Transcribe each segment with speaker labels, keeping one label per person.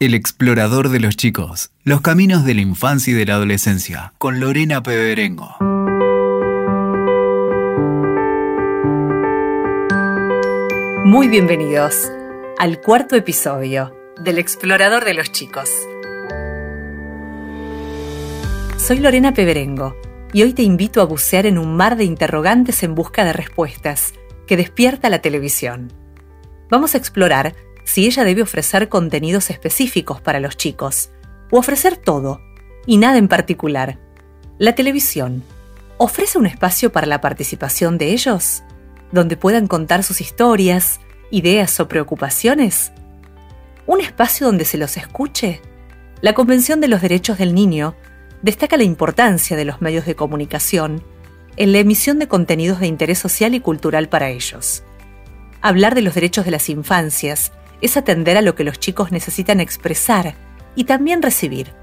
Speaker 1: El explorador de los chicos. Los caminos de la infancia y de la adolescencia. Con Lorena Peberengo.
Speaker 2: Muy bienvenidos al cuarto episodio del explorador de los chicos. Soy Lorena Peberengo y hoy te invito a bucear en un mar de interrogantes en busca de respuestas que despierta la televisión. Vamos a explorar si ella debe ofrecer contenidos específicos para los chicos, o ofrecer todo, y nada en particular. La televisión, ¿ofrece un espacio para la participación de ellos? ¿Donde puedan contar sus historias, ideas o preocupaciones? ¿Un espacio donde se los escuche? La Convención de los Derechos del Niño destaca la importancia de los medios de comunicación en la emisión de contenidos de interés social y cultural para ellos. Hablar de los derechos de las infancias es atender a lo que los chicos necesitan expresar y también recibir.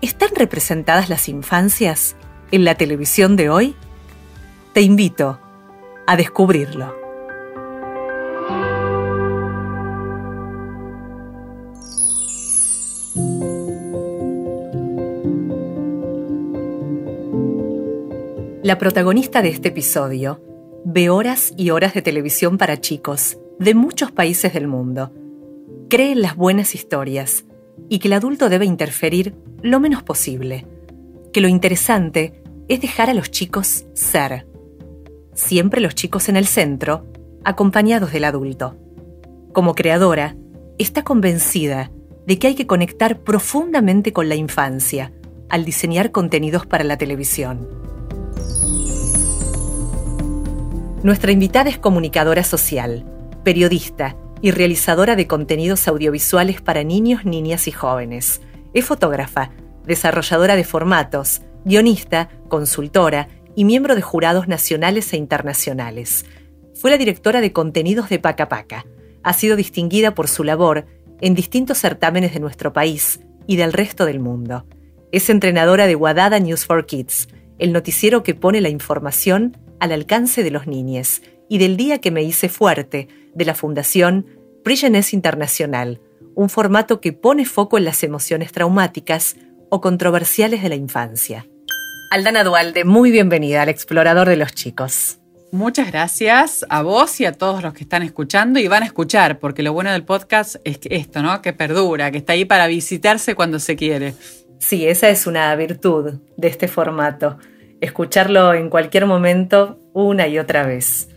Speaker 2: ¿Están representadas las infancias en la televisión de hoy? Te invito a descubrirlo. La protagonista de este episodio ve horas y horas de televisión para chicos de muchos países del mundo. Cree en las buenas historias y que el adulto debe interferir lo menos posible. Que lo interesante es dejar a los chicos ser. Siempre los chicos en el centro, acompañados del adulto. Como creadora, está convencida de que hay que conectar profundamente con la infancia al diseñar contenidos para la televisión. Nuestra invitada es comunicadora social periodista y realizadora de contenidos audiovisuales para niños, niñas y jóvenes. Es fotógrafa, desarrolladora de formatos, guionista, consultora y miembro de jurados nacionales e internacionales. Fue la directora de contenidos de Paca Paca. Ha sido distinguida por su labor en distintos certámenes de nuestro país y del resto del mundo. Es entrenadora de Guadada News for Kids, el noticiero que pone la información al alcance de los niños, y del Día que me hice fuerte, de la Fundación Prisoners Internacional, un formato que pone foco en las emociones traumáticas o controversiales de la infancia. Aldana Dualde, muy bienvenida al Explorador de los Chicos.
Speaker 3: Muchas gracias a vos y a todos los que están escuchando y van a escuchar, porque lo bueno del podcast es esto, ¿no? Que perdura, que está ahí para visitarse cuando se quiere.
Speaker 2: Sí, esa es una virtud de este formato, escucharlo en cualquier momento una y otra vez.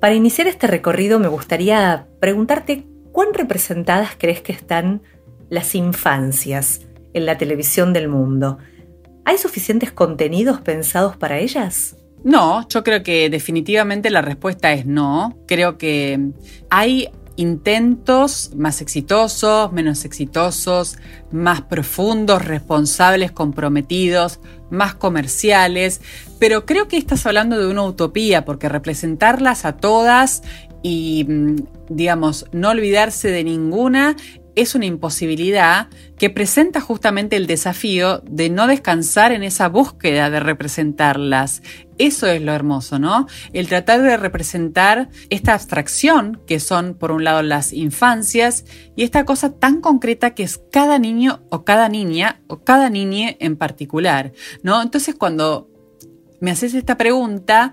Speaker 2: Para iniciar este recorrido me gustaría preguntarte cuán representadas crees que están las infancias en la televisión del mundo. ¿Hay suficientes contenidos pensados para ellas?
Speaker 3: No, yo creo que definitivamente la respuesta es no. Creo que hay intentos más exitosos, menos exitosos, más profundos, responsables, comprometidos, más comerciales, pero creo que estás hablando de una utopía, porque representarlas a todas y, mm, digamos, no olvidarse de ninguna es una imposibilidad que presenta justamente el desafío de no descansar en esa búsqueda de representarlas. Eso es lo hermoso, ¿no? El tratar de representar esta abstracción que son, por un lado, las infancias y esta cosa tan concreta que es cada niño o cada niña o cada niña en particular, ¿no? Entonces, cuando me haces esta pregunta,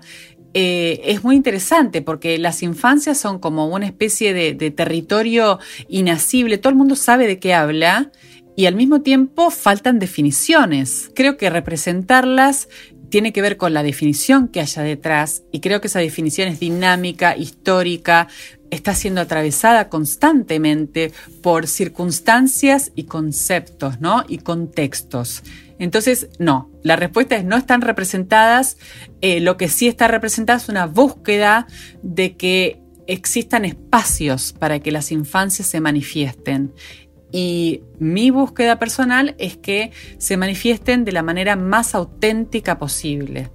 Speaker 3: eh, es muy interesante porque las infancias son como una especie de, territorio inacible, todo el mundo sabe de qué habla y al mismo tiempo faltan definiciones. Creo que representarlas tiene que ver con la definición que haya detrás y creo que esa definición es dinámica, histórica, está siendo atravesada constantemente por circunstancias y conceptos, ¿no? Y contextos. Entonces, no, la respuesta es no están representadas. Eh, lo que sí está representado es una búsqueda de que existan espacios para que las infancias se manifiesten. Y mi búsqueda personal es que se manifiesten de la manera más auténtica posible.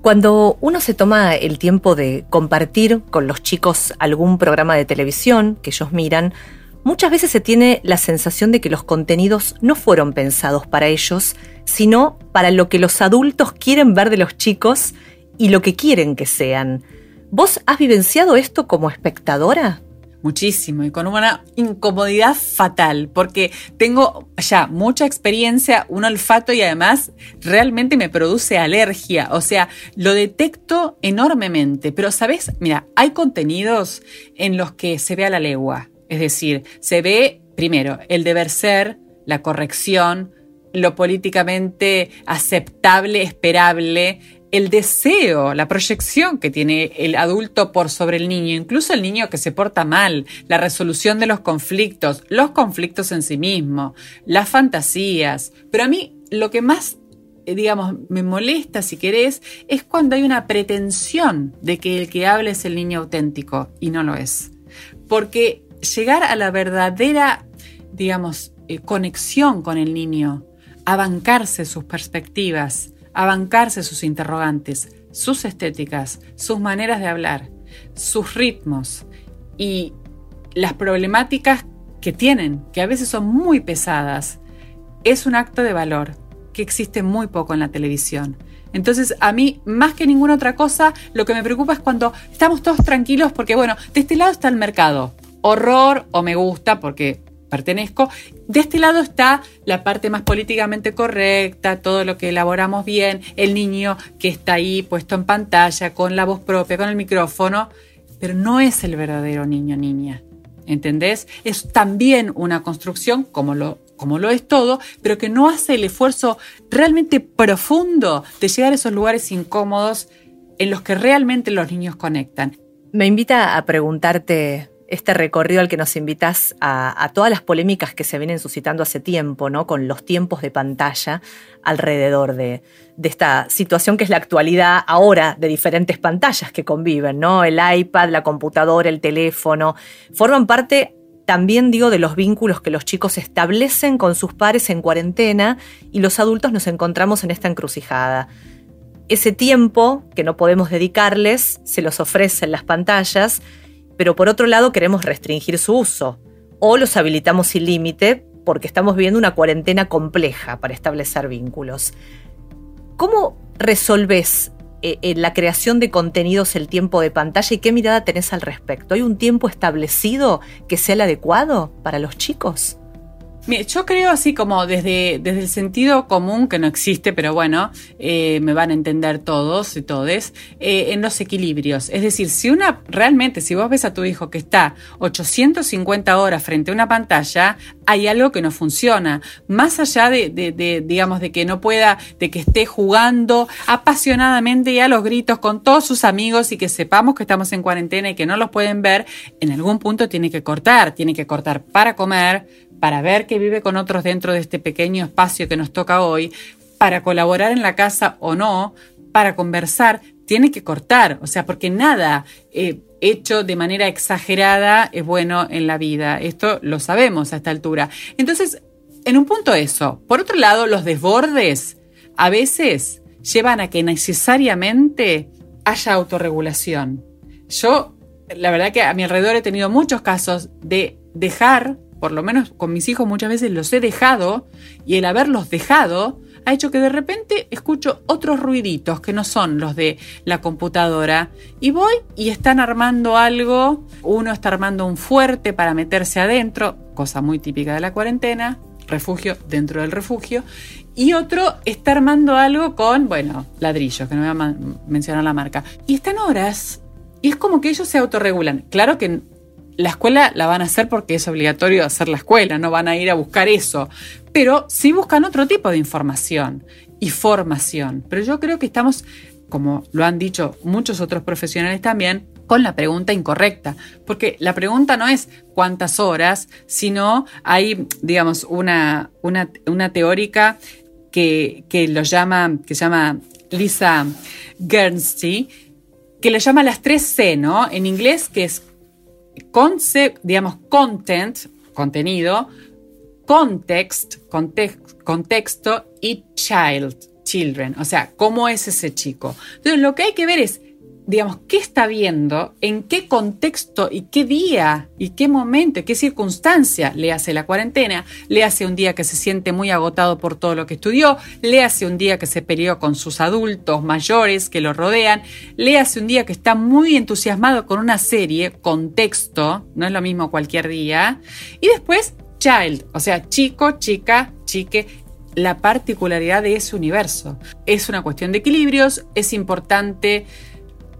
Speaker 2: Cuando uno se toma el tiempo de compartir con los chicos algún programa de televisión que ellos miran, muchas veces se tiene la sensación de que los contenidos no fueron pensados para ellos, sino para lo que los adultos quieren ver de los chicos y lo que quieren que sean. ¿Vos has vivenciado esto como espectadora?
Speaker 3: muchísimo y con una incomodidad fatal, porque tengo ya mucha experiencia, un olfato y además realmente me produce alergia, o sea, lo detecto enormemente, pero sabes, mira, hay contenidos en los que se ve a la legua, es decir, se ve primero el deber ser, la corrección, lo políticamente aceptable, esperable, el deseo, la proyección que tiene el adulto por sobre el niño, incluso el niño que se porta mal, la resolución de los conflictos, los conflictos en sí mismo, las fantasías. Pero a mí lo que más, eh, digamos, me molesta, si querés, es cuando hay una pretensión de que el que habla es el niño auténtico y no lo es. Porque llegar a la verdadera, digamos, eh, conexión con el niño, a bancarse sus perspectivas, a bancarse sus interrogantes, sus estéticas, sus maneras de hablar, sus ritmos y las problemáticas que tienen, que a veces son muy pesadas, es un acto de valor que existe muy poco en la televisión. Entonces, a mí, más que ninguna otra cosa, lo que me preocupa es cuando estamos todos tranquilos porque, bueno, de este lado está el mercado. Horror o me gusta porque pertenezco. De este lado está la parte más políticamente correcta, todo lo que elaboramos bien, el niño que está ahí puesto en pantalla, con la voz propia, con el micrófono, pero no es el verdadero niño niña. ¿Entendés? Es también una construcción, como lo, como lo es todo, pero que no hace el esfuerzo realmente profundo de llegar a esos lugares incómodos en los que realmente los niños conectan.
Speaker 2: Me invita a preguntarte este recorrido al que nos invitas a, todas las polémicas que se vienen suscitando hace tiempo, ¿no? Con los tiempos de pantalla alrededor de, esta situación que es la actualidad ahora de diferentes pantallas que conviven, ¿no? El iPad, la computadora, el teléfono, forman parte también digo de los vínculos que los chicos establecen con sus pares en cuarentena y los adultos nos encontramos en esta encrucijada. Ese tiempo que no podemos dedicarles se los ofrecen las pantallas pero por otro lado queremos restringir su uso o los habilitamos sin límite porque estamos viviendo una cuarentena compleja para establecer vínculos. ¿Cómo resolves eh, en la creación de contenidos el tiempo de pantalla y qué mirada tenés al respecto? ¿Hay un tiempo establecido que sea el adecuado para los chicos?
Speaker 3: Yo creo así como desde, desde el sentido común, que no existe, pero bueno, eh, me van a entender todos y todes, eh, en los equilibrios. Es decir, si una, realmente, si vos ves a tu hijo que está 850 horas frente a una pantalla, hay algo que no funciona. Más allá de, de, digamos, de que no pueda, de que esté jugando apasionadamente y a los gritos con todos sus amigos y que sepamos que estamos en cuarentena y que no los pueden ver, en algún punto tiene que cortar, tiene que cortar para comer, para ver que vive con otros dentro de este pequeño espacio que nos toca hoy, para colaborar en la casa o no, para conversar, tiene que cortar, o sea, porque nada eh, hecho de manera exagerada es bueno en la vida. Esto lo sabemos a esta altura. Entonces, en un punto eso. Por otro lado, los desbordes a veces llevan a que necesariamente haya autorregulación. Yo, la verdad que a mi alrededor he tenido muchos casos de dejar por lo menos con mis hijos muchas veces los he dejado y el haberlos dejado ha hecho que de repente escucho otros ruiditos que no son los de la computadora y voy y están armando algo, uno está armando un fuerte para meterse adentro, cosa muy típica de la cuarentena, refugio dentro del refugio, y otro está armando algo con, bueno, ladrillos, que no voy a mencionar la marca, y están horas y es como que ellos se autorregulan. Claro que la escuela la van a hacer porque es obligatorio hacer la escuela, no van a ir a buscar eso, pero sí buscan otro tipo de información y formación. Pero yo creo que estamos, como lo han dicho muchos otros profesionales también, con la pregunta incorrecta, porque la pregunta no es cuántas horas, sino hay, digamos, una, una, teórica que, que, lo llama, que llama Lisa Guernsey, que le llama las tres C, ¿no? En inglés, que es concept, digamos, content, contenido, context, contexto y child, children, o sea, cómo es ese chico. Entonces, lo que hay que ver es digamos, qué está viendo, en qué contexto y qué día y qué momento y qué circunstancia le hace la cuarentena, le hace un día que se siente muy agotado por todo lo que estudió, le hace un día que se peleó con sus adultos mayores que lo rodean, le hace un día que está muy entusiasmado con una serie, contexto, no es lo mismo cualquier día, y después child, o sea, chico, chica, chique, la particularidad de ese universo. Es una cuestión de equilibrios, es importante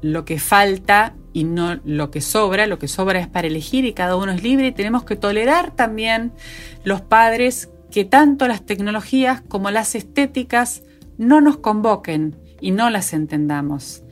Speaker 3: lo que falta y no lo que sobra. Lo que sobra es para elegir y cada uno es libre y tenemos que tolerar también los padres que tanto las tecnologías como las estéticas no nos convoquen y no las entendamos.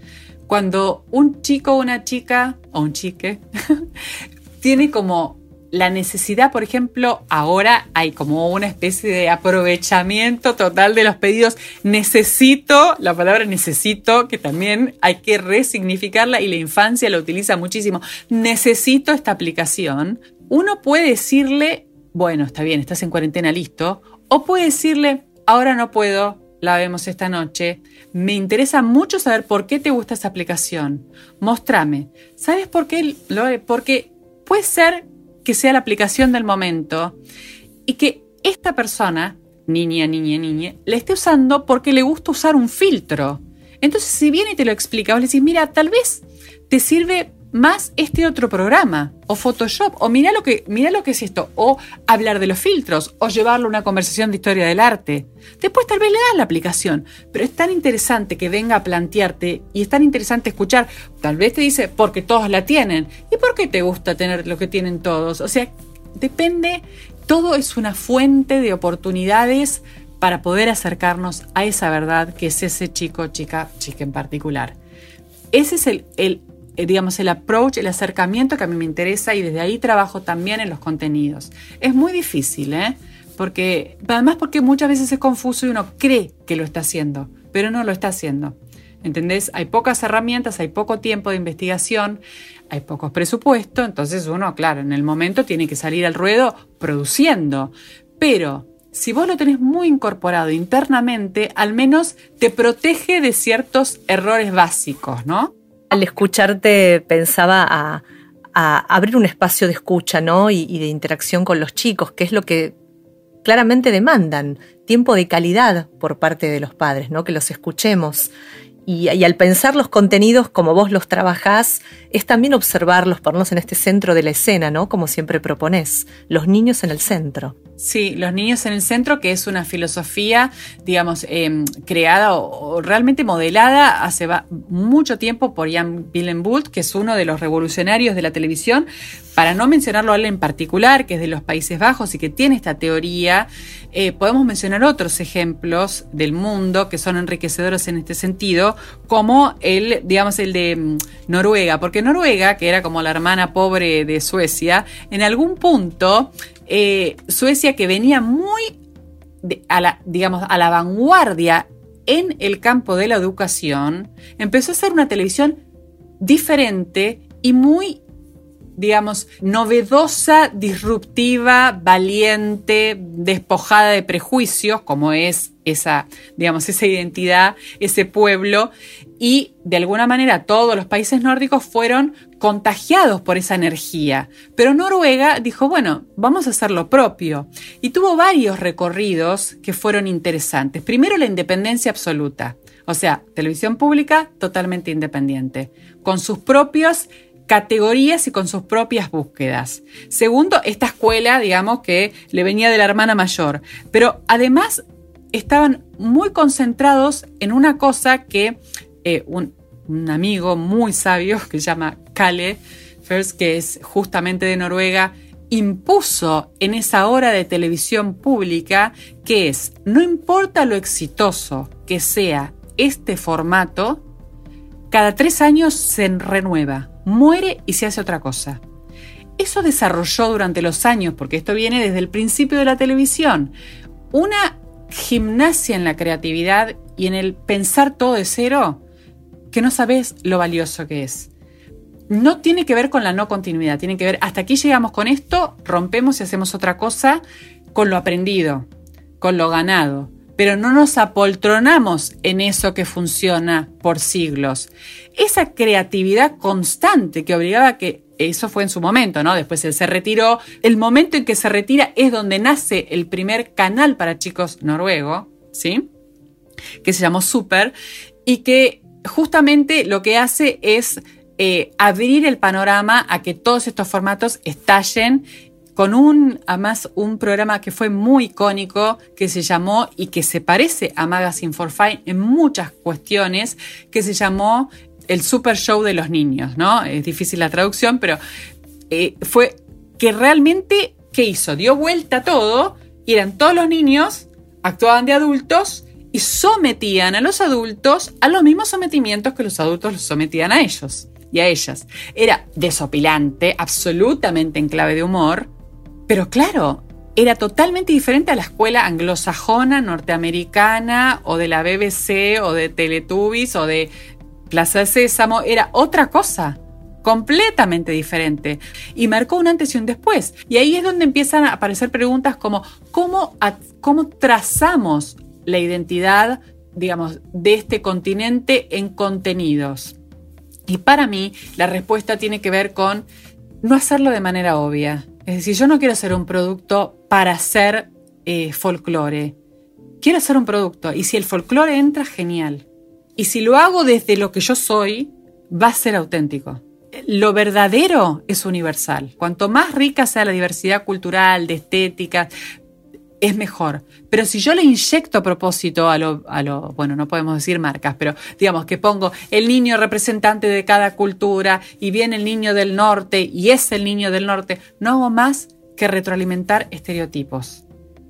Speaker 3: Cuando un chico o una chica o un chique tiene como la necesidad, por ejemplo, ahora hay como una especie de aprovechamiento total de los pedidos. Necesito, la palabra necesito, que también hay que resignificarla y la infancia la utiliza muchísimo. Necesito esta aplicación. Uno puede decirle, bueno, está bien, estás en cuarentena, listo. O puede decirle, ahora no puedo, la vemos esta noche. Me interesa mucho saber por qué te gusta esa aplicación. Mostrame. ¿Sabes por qué? Porque puede ser que sea la aplicación del momento y que esta persona, niña, niña, niña, la esté usando porque le gusta usar un filtro. Entonces, si viene y te lo explica, vos le decís, mira, tal vez te sirve más este otro programa, o Photoshop, o mira lo que, mira lo que es esto, o hablar de los filtros, o llevarlo a una conversación de historia del arte. Después tal vez le das la aplicación, pero es tan interesante que venga a plantearte y es tan interesante escuchar. Tal vez te dice, porque todos la tienen. ¿Y por qué te gusta tener lo que tienen todos? O sea, depende, todo es una fuente de oportunidades para poder acercarnos a esa verdad que es ese chico, chica, chica en particular. Ese es el, digamos, el approach, el acercamiento que a mí me interesa y desde ahí trabajo también en los contenidos. Es muy difícil, ¿eh? Porque, además porque muchas veces es confuso y uno cree que lo está haciendo, pero no lo está haciendo. ¿Entendés? Hay pocas herramientas, hay poco tiempo de investigación, hay pocos presupuestos, entonces uno, claro, en el momento tiene que salir al ruedo produciendo. Pero si vos lo tenés muy incorporado internamente, al menos te protege de ciertos errores básicos, ¿no?
Speaker 2: Al escucharte pensaba a, abrir un espacio de escucha ¿no? Y, de interacción con los chicos, que es lo que claramente demandan, tiempo de calidad por parte de los padres, ¿no? que los escuchemos. Y, y, al pensar los contenidos como vos los trabajás, es también observarlos, ponerlos en este centro de la escena, ¿no? Como siempre proponés, los niños en el centro.
Speaker 3: Sí, los niños en el centro, que es una filosofía, digamos, em, creada o, realmente modelada hace mucho tiempo por Jan Willenbult, que es uno de los revolucionarios de la televisión, para no mencionarlo a él en particular, que es de los Países Bajos y que tiene esta teoría, eh, podemos mencionar otros ejemplos del mundo que son enriquecedores en este sentido, como el, digamos, el de mm, Noruega, porque Noruega, que era como la hermana pobre de Suecia, en algún punto eh, Suecia que venía muy a la, digamos, a la vanguardia en el campo de la educación, empezó a hacer una televisión diferente y muy, digamos, novedosa, disruptiva, valiente, despojada de prejuicios, como es esa, digamos, esa identidad, ese pueblo, y de alguna manera todos los países nórdicos fueron contagiados por esa energía. Pero Noruega dijo, bueno, vamos a hacer lo propio. Y tuvo varios recorridos que fueron interesantes. Primero, la independencia absoluta. O sea, televisión pública totalmente independiente, con sus propias categorías y con sus propias búsquedas. Segundo, esta escuela, digamos, que le venía de la hermana mayor. Pero además estaban muy concentrados en una cosa que eh, un, amigo muy sabio que se llama Kale First, que es justamente de Noruega, impuso en esa hora de televisión pública que es, no importa lo exitoso que sea este formato, cada tres años se renueva, muere y se hace otra cosa. Eso desarrolló durante los años, porque esto viene desde el principio de la televisión, una gimnasia en la creatividad y en el pensar todo de cero que no sabes lo valioso que es. No tiene que ver con la no continuidad, tiene que ver, hasta aquí llegamos con esto, rompemos y hacemos otra cosa con lo aprendido, con lo ganado, pero no nos apoltronamos en eso que funciona por siglos. Esa creatividad constante que obligaba a que eso fue en su momento, ¿no? Después él se retiró. El momento en que se retira es donde nace el primer canal para chicos noruego, ¿sí? Que se llamó Super y que justamente lo que hace es eh, abrir el panorama a que todos estos formatos estallen con un, además, un programa que fue muy icónico, que se llamó y que se parece a Magazine for Fine en muchas cuestiones, que se llamó el Super Show de los niños, ¿no? Es difícil la traducción, pero eh, fue que realmente, ¿qué hizo? Dio vuelta todo y eran todos los niños, actuaban de adultos y sometían a los adultos a los mismos sometimientos que los adultos los sometían a ellos y a ellas. Era desopilante, absolutamente en clave de humor, pero claro, era totalmente diferente a la escuela anglosajona, norteamericana, o de la BBC, o de Teletubbies, o de Plaza de Sésamo. Era otra cosa, completamente diferente. Y marcó un antes y un después. Y ahí es donde empiezan a aparecer preguntas como, ¿cómo, cómo trazamos la identidad, digamos, de este continente en contenidos? Y para mí, la respuesta tiene que ver con no hacerlo de manera obvia es decir, yo no quiero hacer un producto para hacer eh, folclore. Quiero hacer un producto y si el folclore entra, genial. Y si lo hago desde lo que yo soy, va a ser auténtico. Lo verdadero es universal. Cuanto más rica sea la diversidad cultural, de estética, es mejor. Pero si yo le inyecto a propósito a lo, a lo, bueno, no podemos decir marcas, pero digamos que pongo el niño representante de cada cultura y viene el niño del norte y es el niño del norte, no hago más que retroalimentar estereotipos.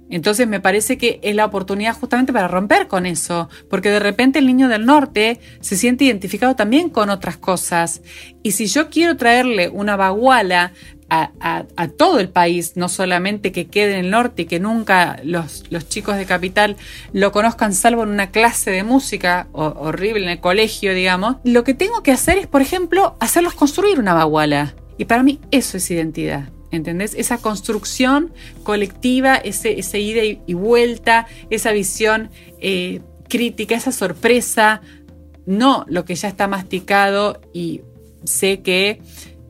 Speaker 3: Entonces me parece que es la oportunidad justamente para romper con eso, porque de repente el niño del norte se siente identificado también con otras cosas. Y si yo quiero traerle una baguala a, todo el país, no solamente que quede en el norte y que nunca los, chicos de capital lo conozcan salvo en una clase de música horrible en el colegio, digamos, lo que tengo que hacer es, por ejemplo, hacerlos construir una baguala. Y para mí eso es identidad. ¿Entendés? Esa construcción colectiva, ese, ese ida y vuelta, esa visión eh, crítica, esa sorpresa, no lo que ya está masticado y sé que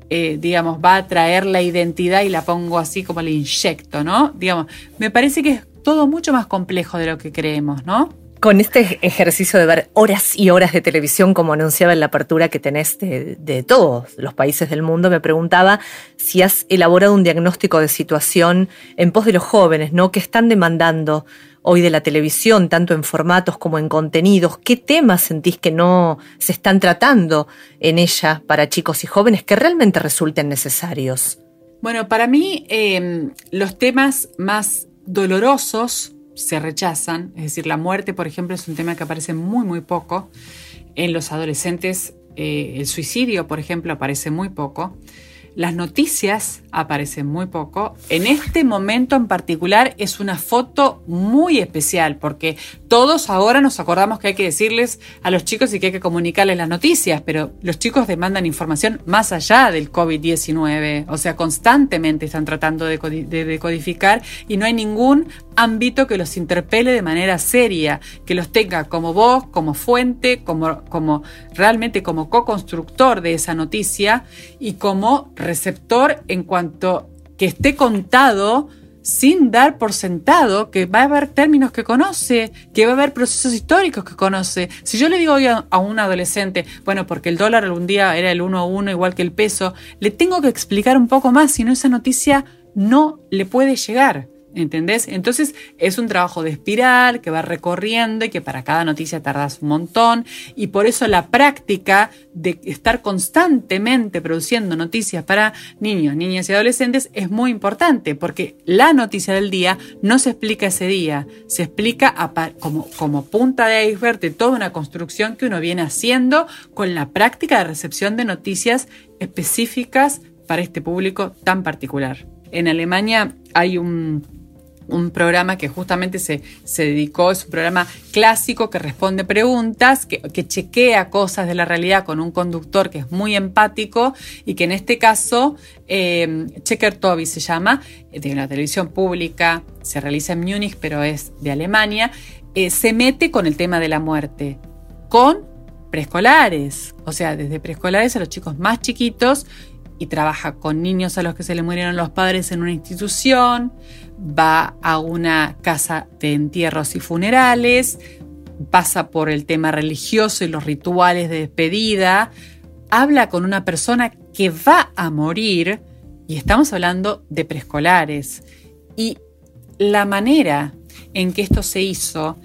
Speaker 3: eh, digamos, va a traer la identidad y la pongo así como le inyecto, ¿no? Digamos, me parece que es todo mucho más complejo de lo que creemos, ¿no?
Speaker 2: Con este ejercicio de ver horas y horas de televisión, como anunciaba en la apertura que tenés de, de, todos los países del mundo, me preguntaba si has elaborado un diagnóstico de situación en pos de los jóvenes, ¿no? Que están demandando hoy de la televisión, tanto en formatos como en contenidos? ¿Qué temas sentís que no se están tratando en ella para chicos y jóvenes que realmente resulten necesarios?
Speaker 3: Bueno, para mí em, los temas más dolorosos se rechazan, es decir, la muerte, por ejemplo, es un tema que aparece muy, muy poco. En los adolescentes, eh, el suicidio, por ejemplo, aparece muy poco. Las noticias aparecen muy poco. En este momento en particular es una foto muy especial porque todos ahora nos acordamos que hay que decirles a los chicos y que hay que comunicarles las noticias, pero los chicos demandan información más allá del COVID-19, o sea, constantemente están tratando de decodificar y no hay ningún ámbito que los interpele de manera seria, que los tenga como voz, como fuente, como, como realmente como co-constructor de esa noticia y como receptor en cuanto que esté contado sin dar por sentado que va a haber términos que conoce, que va a haber procesos históricos que conoce. Si yo le digo hoy a, un adolescente, bueno, porque el dólar algún día era el 1 a 1 igual que el peso, le tengo que explicar un poco más, si no esa noticia no le puede llegar. ¿Entendés? Entonces es un trabajo de espiral que va recorriendo y que para cada noticia tardas un montón y por eso la práctica de estar constantemente produciendo noticias para niños, niñas y adolescentes es muy importante porque la noticia del día no se explica ese día, se explica como, como punta de iceberg de toda una construcción que uno viene haciendo con la práctica de recepción de noticias específicas para este público tan particular. En Alemania hay un un programa que justamente se, se, dedicó, es un programa clásico que responde preguntas, que, chequea cosas de la realidad con un conductor que es muy empático y que en este caso, eh, Checker Toby se llama, de una televisión pública, se realiza en Múnich, pero es de Alemania, eh, se mete con el tema de la muerte, con preescolares, o sea, desde preescolares a los chicos más chiquitos y trabaja con niños a los que se le murieron los padres en una institución, va a una casa de entierros y funerales, pasa por el tema religioso y los rituales de despedida, habla con una persona que va a morir, y estamos hablando de preescolares. Y la manera en que esto se hizo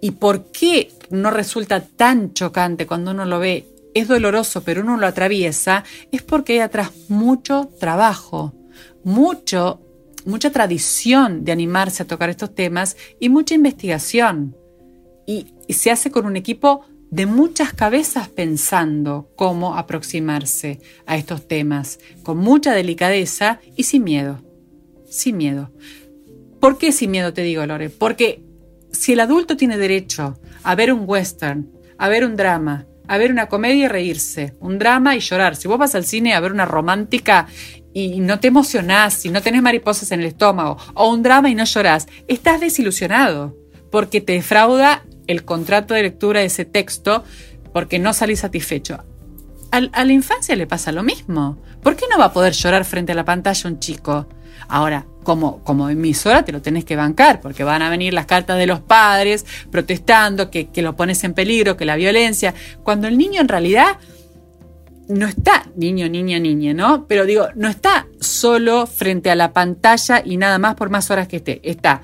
Speaker 3: y por qué no resulta tan chocante cuando uno lo ve es doloroso, pero uno lo atraviesa, es porque hay atrás mucho trabajo, mucho, mucha tradición de animarse a tocar estos temas y mucha investigación. Y, y se hace con un equipo de muchas cabezas pensando cómo aproximarse a estos temas, con mucha delicadeza y sin miedo. Sin miedo. ¿Por qué sin miedo te digo, Lore? Porque si el adulto tiene derecho a ver un western, a ver un drama, a ver una comedia y reírse, un drama y llorar. Si vos vas al cine a ver una romántica y no te emocionás, y no tenés mariposas en el estómago, o un drama y no llorás, estás desilusionado, porque te defrauda el contrato de lectura de ese texto, porque no salís satisfecho. a la infancia le pasa lo mismo. ¿Por qué no va a poder llorar frente a la pantalla un chico? Ahora, como, como emisora te lo tenés que bancar, porque van a venir las cartas de los padres protestando que, que lo pones en peligro, que la violencia, cuando el niño en realidad no está, niño, niña, niña, ¿no? Pero digo, no está solo frente a la pantalla y nada más por más horas que esté. Está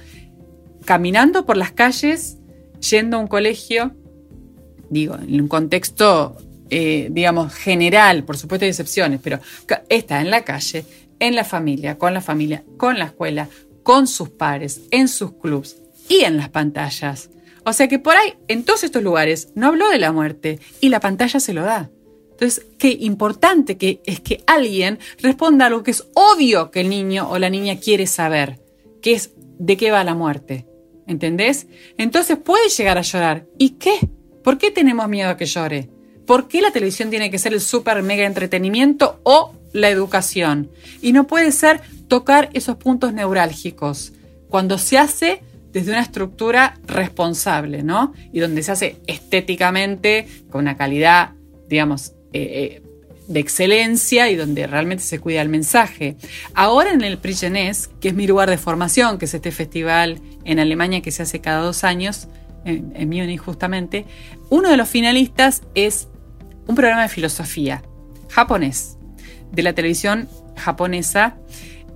Speaker 3: caminando por las calles, yendo a un colegio, digo, en un contexto, eh, digamos, general, por supuesto hay excepciones, pero está en la calle, en la familia, con la familia, con la escuela, con sus pares, en sus clubs y en las pantallas. O sea que por ahí, en todos estos lugares, no habló de la muerte y la pantalla se lo da. Entonces, qué importante que es que alguien responda a algo que es obvio que el niño o la niña quiere saber, que es de qué va la muerte. ¿Entendés? Entonces puede llegar a llorar. ¿Y qué? ¿Por qué tenemos miedo a que llore? ¿Por qué la televisión tiene que ser el super mega entretenimiento o la educación. Y no puede ser tocar esos puntos neurálgicos cuando se hace desde una estructura responsable, ¿no? Y donde se hace estéticamente, con una calidad, digamos, eh, eh, de excelencia y donde realmente se cuida el mensaje. Ahora en el Prix que es mi lugar de formación, que es este festival en Alemania que se hace cada dos años, en, en Múnich justamente, uno de los finalistas es un programa de filosofía japonés de la televisión japonesa,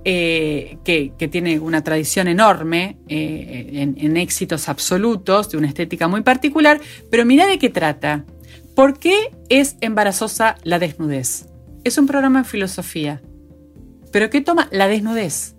Speaker 3: eh, que, tiene una tradición enorme eh, en, éxitos absolutos, de una estética muy particular, pero mira de qué trata. ¿Por qué es embarazosa la desnudez? Es un programa de filosofía. ¿Pero qué toma la desnudez?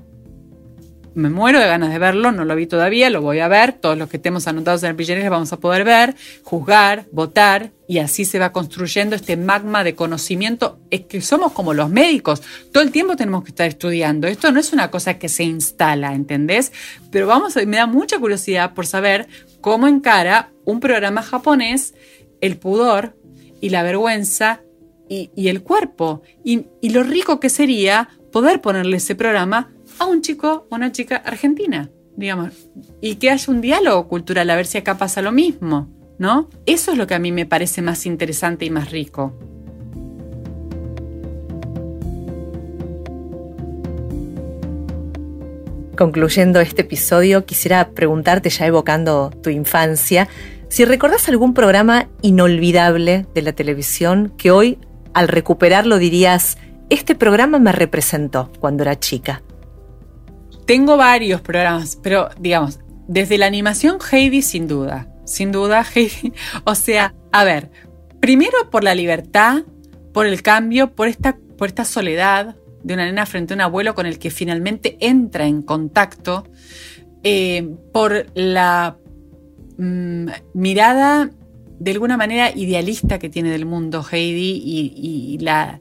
Speaker 3: me muero de ganas de verlo, no lo vi todavía, lo voy a ver, todos los que estemos anotados en el Pillones vamos a poder ver, juzgar, votar y así se va construyendo este magma de conocimiento. Es que somos como los médicos, todo el tiempo tenemos que estar estudiando. Esto no es una cosa que se instala, ¿entendés? Pero vamos, me da mucha curiosidad por saber cómo encara un programa japonés el pudor y la vergüenza y, el cuerpo y, y lo rico que sería poder ponerle ese programa a un chico o una chica argentina, digamos, y que haya un diálogo cultural, a ver si acá pasa lo mismo, ¿no? Eso es lo que a mí me parece más interesante y más rico.
Speaker 2: Concluyendo este episodio, quisiera preguntarte, ya evocando tu infancia, si recordás algún programa inolvidable de la televisión que hoy, al recuperarlo, dirías, este programa me representó cuando era chica.
Speaker 3: Tengo varios programas, pero digamos, desde la animación Heidi sin duda, sin duda Heidi, o sea, a ver, primero por la libertad, por el cambio, por esta, por esta soledad de una nena frente a un abuelo con el que finalmente entra en contacto, eh, por la mm, mirada de alguna manera idealista que tiene del mundo Heidi y, la,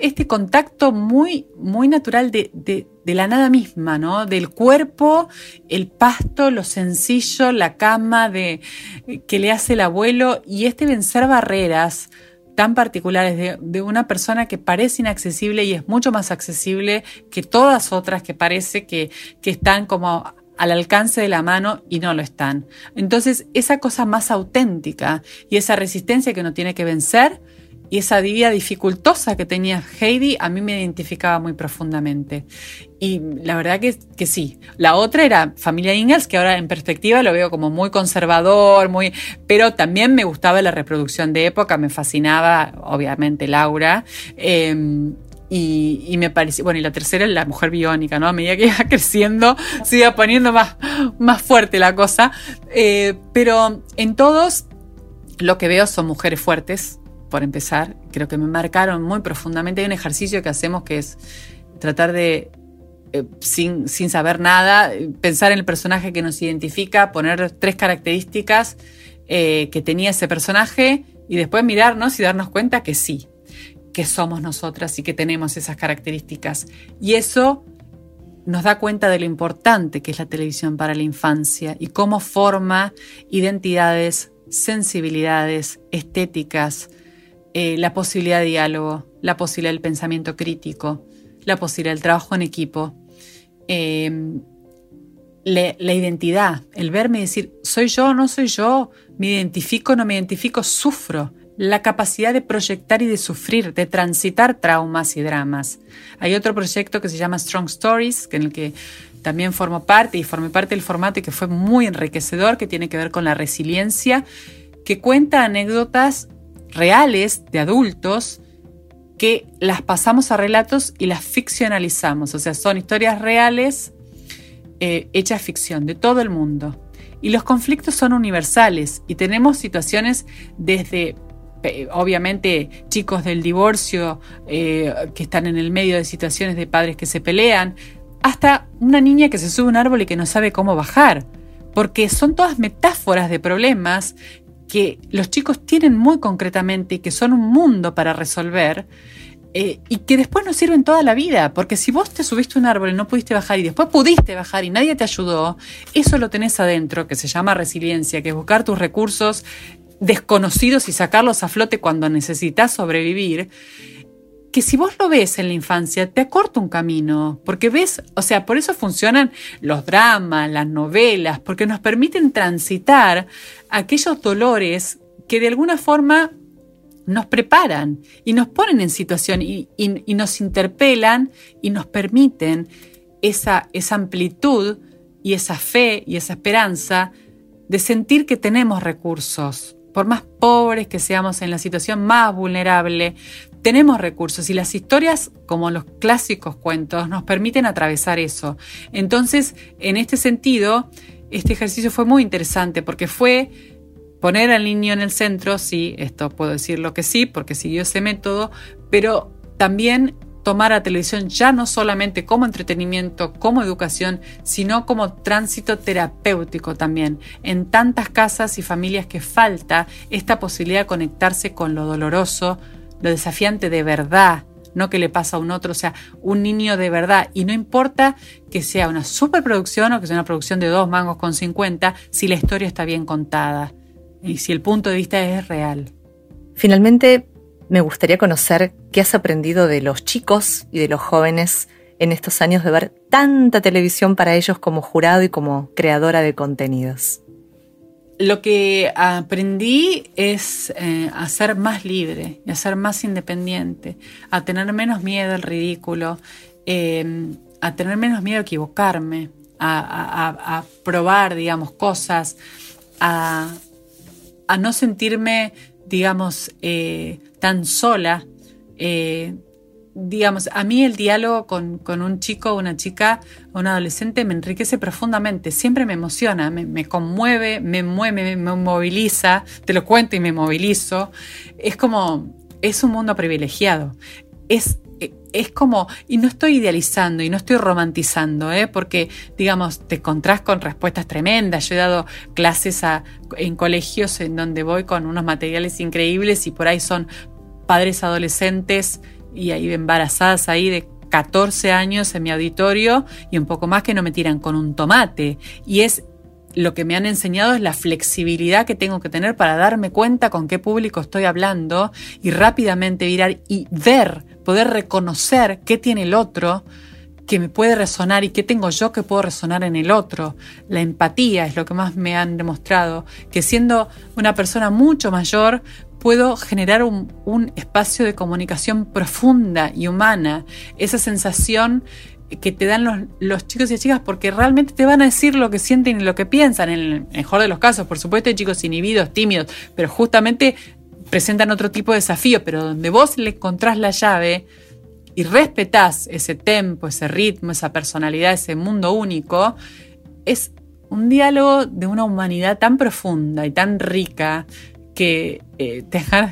Speaker 3: este contacto muy, muy natural de, la nada misma, ¿no? Del cuerpo, el pasto, lo sencillo, la cama de, que le hace el abuelo y este vencer barreras tan particulares de, de, una persona que parece inaccesible y es mucho más accesible que todas otras que parece que, que están como al alcance de la mano y no lo están. Entonces, esa cosa más auténtica y esa resistencia que uno tiene que vencer y esa vida dificultosa que tenía Heidi a mí me identificaba muy profundamente. Y la verdad que, que sí. La otra era Familia Ingalls, que ahora en perspectiva lo veo como muy conservador, muy, pero también me gustaba la reproducción de época, me fascinaba, obviamente, Laura. Em, y, me pareció, bueno, y la tercera es la mujer biónica, ¿no? A medida que iba creciendo, se iba poniendo más, más fuerte la cosa. Eh, pero en todos lo que veo son mujeres fuertes, por empezar. Creo que me marcaron muy profundamente. Hay un ejercicio que hacemos que es tratar de, eh, sin, saber nada, pensar en el personaje que nos identifica, poner tres características eh, que tenía ese personaje y después mirarnos y darnos cuenta que sí, que somos nosotras y que tenemos esas características. Y eso nos da cuenta de lo importante que es la televisión para la infancia y cómo forma identidades, sensibilidades, estéticas, eh, la posibilidad de diálogo, la posibilidad del pensamiento crítico, la posibilidad del trabajo en equipo, em, la, identidad, el verme y decir, soy yo no soy yo, me identifico no me identifico, sufro, la capacidad de proyectar y de sufrir, de transitar traumas y dramas. Hay otro proyecto que se llama Strong Stories, en el que también formo parte y formé parte del formato y que fue muy enriquecedor, que tiene que ver con la resiliencia, que cuenta anécdotas reales de adultos que las pasamos a relatos y las ficcionalizamos. O sea, son historias reales eh, hechas ficción de todo el mundo. Y los conflictos son universales y tenemos situaciones desde, obviamente, chicos del divorcio eh, que están en el medio de situaciones de padres que se pelean, hasta una niña que se sube a un árbol y que no sabe cómo bajar. Porque son todas metáforas de problemas que los chicos tienen muy concretamente y que son un mundo para resolver eh, y que después nos sirven toda la vida, porque si vos te subiste a un árbol y no pudiste bajar y después pudiste bajar y nadie te ayudó, eso lo tenés adentro, que se llama resiliencia, que es buscar tus recursos desconocidos y sacarlos a flote cuando necesitas sobrevivir que si vos lo ves en la infancia, te acorta un camino, porque ves, o sea, por eso funcionan los dramas, las novelas, porque nos permiten transitar aquellos dolores que de alguna forma nos preparan y nos ponen en situación y, nos interpelan y nos permiten esa, esa amplitud y esa fe y esa esperanza de sentir que tenemos recursos, por más pobres que seamos en la situación más vulnerable, tenemos recursos y las historias, como los clásicos cuentos, nos permiten atravesar eso. Entonces, en este sentido, este ejercicio fue muy interesante porque fue poner al niño en el centro, sí, esto puedo decirlo que sí, porque siguió ese método, pero también tomar a televisión ya no solamente como entretenimiento, como educación, sino como tránsito terapéutico también. En tantas casas y familias que falta esta posibilidad de conectarse con lo doloroso, lo desafiante de verdad, no que le pasa a un otro, o sea, un niño de verdad. Y no importa que sea una superproducción o que sea una producción de dos mangos con 50, si la historia está bien contada y si el punto de vista es real.
Speaker 2: Finalmente, me gustaría conocer qué has aprendido de los chicos y de los jóvenes en estos años de ver tanta televisión para ellos como jurado y como creadora de contenidos.
Speaker 3: Lo que aprendí es eh, a ser más libre, a ser más independiente, a tener menos miedo al ridículo, em, a tener menos miedo a equivocarme, a, probar, digamos, cosas, a, no sentirme, digamos, eh, tan sola. Eh, digamos, a mí el diálogo con, un chico una chica un adolescente me enriquece profundamente, siempre me emociona, me, conmueve, me mueve, me, moviliza, te lo cuento y me movilizo. Es como, es un mundo privilegiado. Es, es como, y no estoy idealizando y no estoy romantizando, ¿eh? porque, digamos, te encontrás con respuestas tremendas. Yo he dado clases en colegios en donde voy con unos materiales increíbles y por ahí son padres adolescentes y hay embarazadas ahí de 14 años en mi auditorio y un poco más que no me tiran con un tomate. Y es lo que me han enseñado es la flexibilidad que tengo que tener para darme cuenta con qué público estoy hablando y rápidamente virar y ver, poder reconocer qué tiene el otro que me puede resonar y qué tengo yo que puedo resonar en el otro. La empatía es lo que más me han demostrado, que siendo una persona mucho mayor puedo generar un, espacio de comunicación profunda y humana, esa sensación que te dan los, los, chicos y chicas porque realmente te van a decir lo que sienten y lo que piensan, en el mejor de los casos, por supuesto hay chicos inhibidos, tímidos, pero justamente presentan otro tipo de desafío, pero donde vos le encontrás la llave, y respetás ese tempo, ese ritmo, esa personalidad, ese mundo único, es un diálogo de una humanidad tan profunda y tan rica que eh,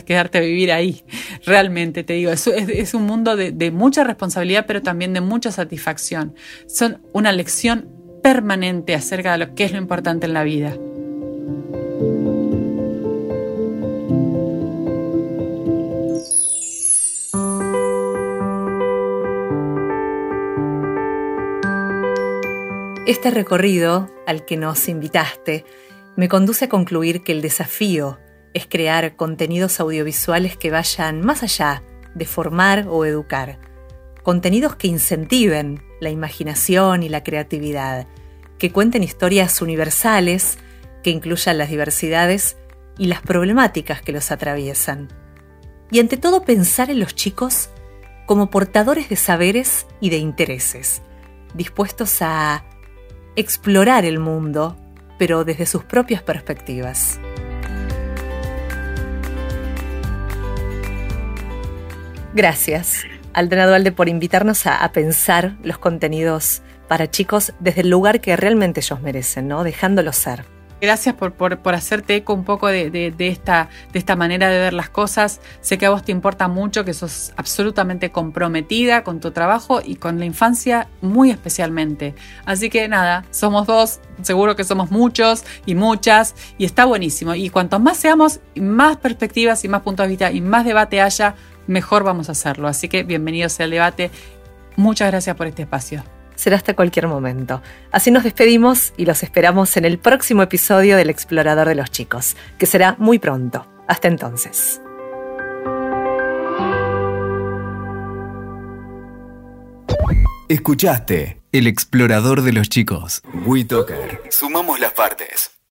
Speaker 3: quedarte a vivir ahí. Realmente te digo, es, un mundo de, de, mucha responsabilidad, pero también de mucha satisfacción. Son una lección permanente acerca de lo que es lo importante en la vida.
Speaker 2: Este recorrido al que nos invitaste me conduce a concluir que el desafío es crear contenidos audiovisuales que vayan más allá de formar o educar, contenidos que incentiven la imaginación y la creatividad, que cuenten historias universales, que incluyan las diversidades y las problemáticas que los atraviesan. Y ante todo pensar en los chicos como portadores de saberes y de intereses, dispuestos a explorar el mundo, pero desde sus propias perspectivas. Gracias, Aldena Dualde, por invitarnos a, pensar los contenidos para chicos desde el lugar que realmente ellos merecen, ¿no? Dejándolos ser.
Speaker 3: Gracias por, por, hacerte eco un poco de, esta, de esta manera de ver las cosas. Sé que a vos te importa mucho, que sos absolutamente comprometida con tu trabajo y con la infancia muy especialmente. Así que nada, somos dos, seguro que somos muchos y muchas y está buenísimo. Y cuanto más seamos, más perspectivas y más puntos de vista y más debate haya, mejor vamos a hacerlo. Así que bienvenidos al debate. Muchas gracias por este espacio
Speaker 2: será hasta cualquier momento. Así nos despedimos y los esperamos en el próximo episodio del Explorador de los Chicos, que será muy pronto. Hasta entonces.
Speaker 1: Escuchaste El Explorador de los Chicos. WeToker. Sumamos las partes.